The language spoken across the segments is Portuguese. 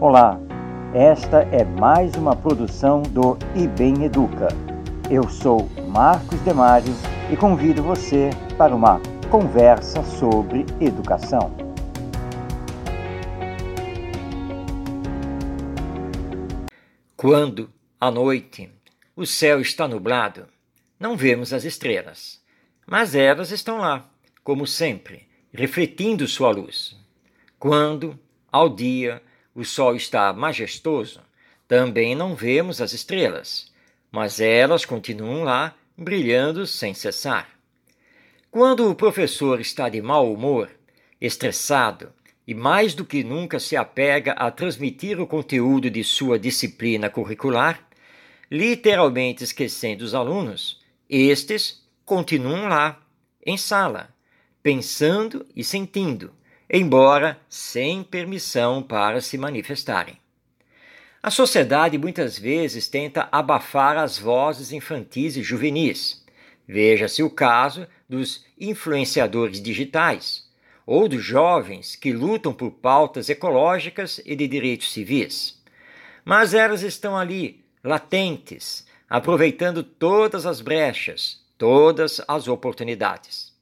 Olá, esta é mais uma produção do IBEM Educa. Eu sou Marcos Demário e convido você para uma conversa sobre educação. Quando, à noite, o céu está nublado, não vemos as estrelas, mas elas estão lá, como sempre, refletindo sua luz. Quando, ao dia, o sol está majestoso, também não vemos as estrelas, mas elas continuam lá, brilhando sem cessar. Quando o professor está de mau humor, estressado e mais do que nunca se apega a transmitir o conteúdo de sua disciplina curricular, literalmente esquecendo os alunos, estes continuam lá, em sala, pensando e sentindo, embora sem permissão para se manifestarem. A sociedade muitas vezes tenta abafar as vozes infantis e juvenis. Veja-se o caso dos influenciadores digitais ou dos jovens que lutam por pautas ecológicas e de direitos civis. Mas elas estão ali, latentes, aproveitando todas as brechas, todas as oportunidades.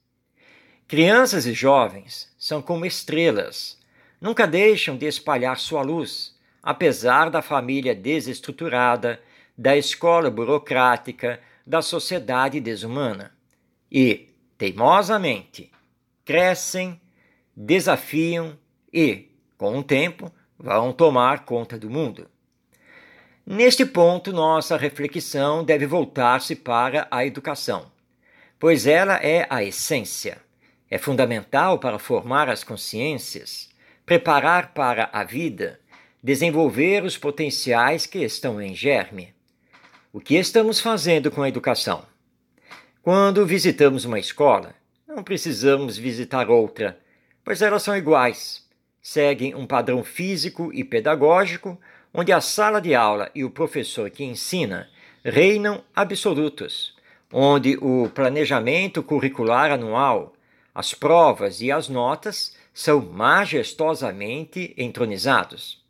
Crianças e jovens são como estrelas, nunca deixam de espalhar sua luz, apesar da família desestruturada, da escola burocrática, da sociedade desumana. E, teimosamente, crescem, desafiam e, com o tempo, vão tomar conta do mundo. Neste ponto, nossa reflexão deve voltar-se para a educação, pois ela é a essência é fundamental para formar as consciências, preparar para a vida, desenvolver os potenciais que estão em germe. O que estamos fazendo com a educação? Quando visitamos uma escola, não precisamos visitar outra, pois elas são iguais. Seguem um padrão físico e pedagógico, onde a sala de aula e o professor que ensina reinam absolutos, onde o planejamento curricular anual as provas e as notas são majestosamente entronizados.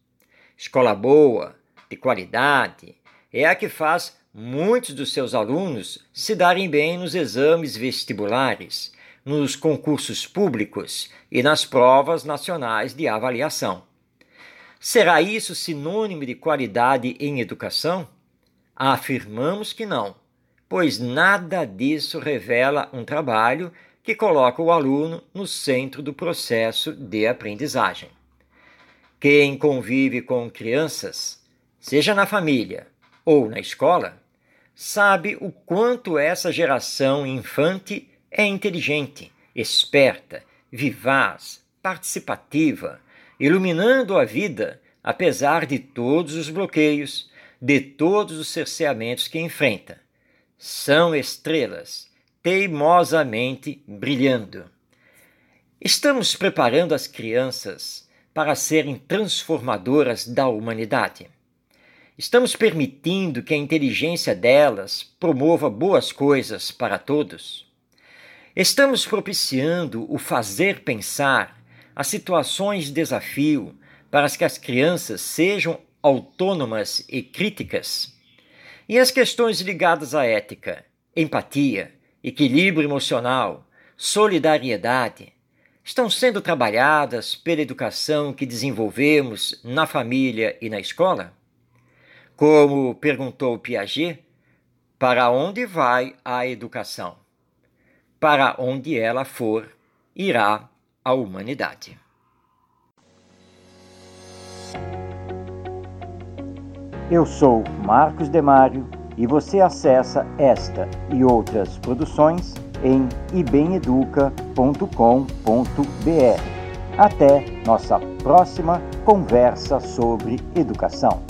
Escola boa, de qualidade, é a que faz muitos dos seus alunos se darem bem nos exames vestibulares, nos concursos públicos e nas provas nacionais de avaliação. Será isso sinônimo de qualidade em educação? Afirmamos que não, pois nada disso revela um trabalho que coloca o aluno no centro do processo de aprendizagem. Quem convive com crianças, seja na família ou na escola, sabe o quanto essa geração infante é inteligente, esperta, vivaz, participativa, iluminando a vida apesar de todos os bloqueios, de todos os cerceamentos que enfrenta. São estrelas teimosamente brilhando. Estamos preparando as crianças para serem transformadoras da humanidade. Estamos permitindo que a inteligência delas promova boas coisas para todos. Estamos propiciando o fazer pensar as situações de desafio para que as crianças sejam autônomas e críticas. E as questões ligadas à ética, empatia, equilíbrio emocional, solidariedade, estão sendo trabalhadas pela educação que desenvolvemos na família e na escola? Como perguntou Piaget, para onde vai a educação? Para onde ela for, irá a humanidade. Eu sou Marcos Demário e você acessa esta e outras produções em ibemeduca.com.br. Até nossa próxima conversa sobre educação.